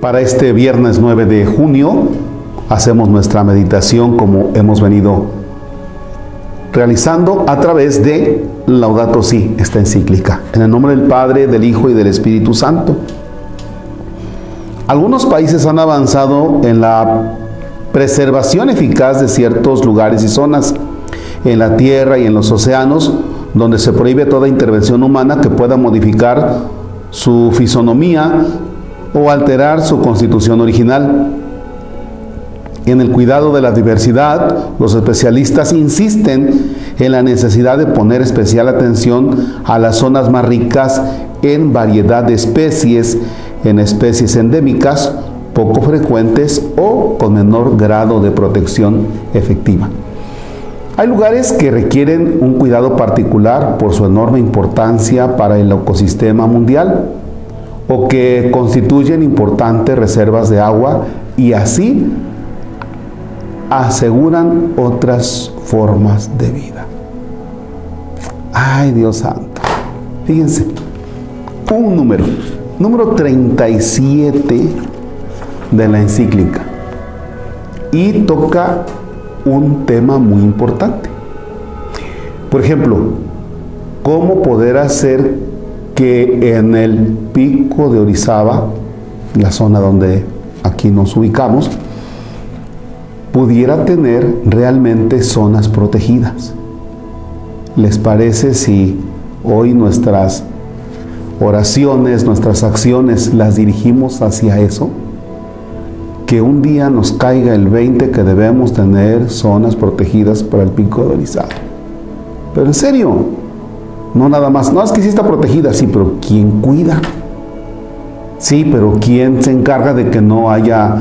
Para este viernes 9 de junio hacemos nuestra meditación como hemos venido realizando a través de Laudato Si, esta encíclica. En el nombre del Padre, del Hijo y del Espíritu Santo. Algunos países han avanzado en la preservación eficaz de ciertos lugares y zonas en la tierra y en los océanos donde se prohíbe toda intervención humana que pueda modificar su fisonomía o alterar su constitución original. En el cuidado de la diversidad, los especialistas insisten en la necesidad de poner especial atención a las zonas más ricas en variedad de especies, en especies endémicas, poco frecuentes o con menor grado de protección efectiva. Hay lugares que requieren un cuidado particular por su enorme importancia para el ecosistema mundial o que constituyen importantes reservas de agua y así aseguran otras formas de vida. Ay Dios santo. Fíjense, un número, número 37 de la encíclica. Y toca un tema muy importante. Por ejemplo, cómo poder hacer que en el pico de Orizaba, la zona donde aquí nos ubicamos, pudiera tener realmente zonas protegidas. ¿Les parece si hoy nuestras oraciones, nuestras acciones las dirigimos hacia eso? Que un día nos caiga el 20 que debemos tener zonas protegidas para el pico de Orizaba. Pero en serio, no nada más. No, es que sí está protegida, sí, pero ¿quién cuida? Sí, pero ¿quién se encarga de que no haya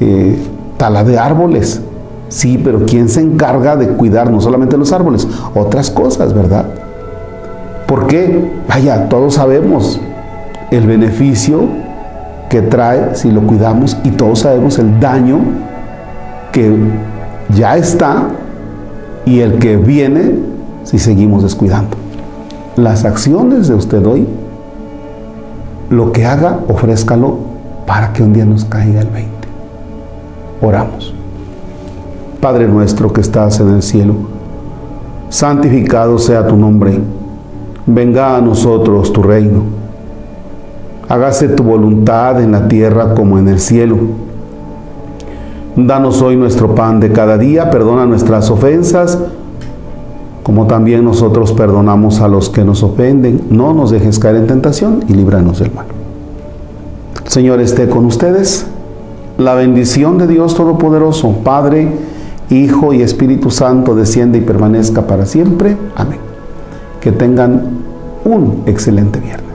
eh, tala de árboles? Sí, pero ¿quién se encarga de cuidar no solamente los árboles, otras cosas, verdad? ¿Por qué? Vaya, todos sabemos el beneficio que trae si lo cuidamos y todos sabemos el daño que ya está y el que viene si seguimos descuidando las acciones de usted hoy, lo que haga, ofrézcalo para que un día nos caiga el 20. Oramos. Padre nuestro que estás en el cielo, santificado sea tu nombre, venga a nosotros tu reino, hágase tu voluntad en la tierra como en el cielo. Danos hoy nuestro pan de cada día, perdona nuestras ofensas, como también nosotros perdonamos a los que nos ofenden. No nos dejes caer en tentación y líbranos del mal. Señor esté con ustedes. La bendición de Dios Todopoderoso, Padre, Hijo y Espíritu Santo, desciende y permanezca para siempre. Amén. Que tengan un excelente viernes.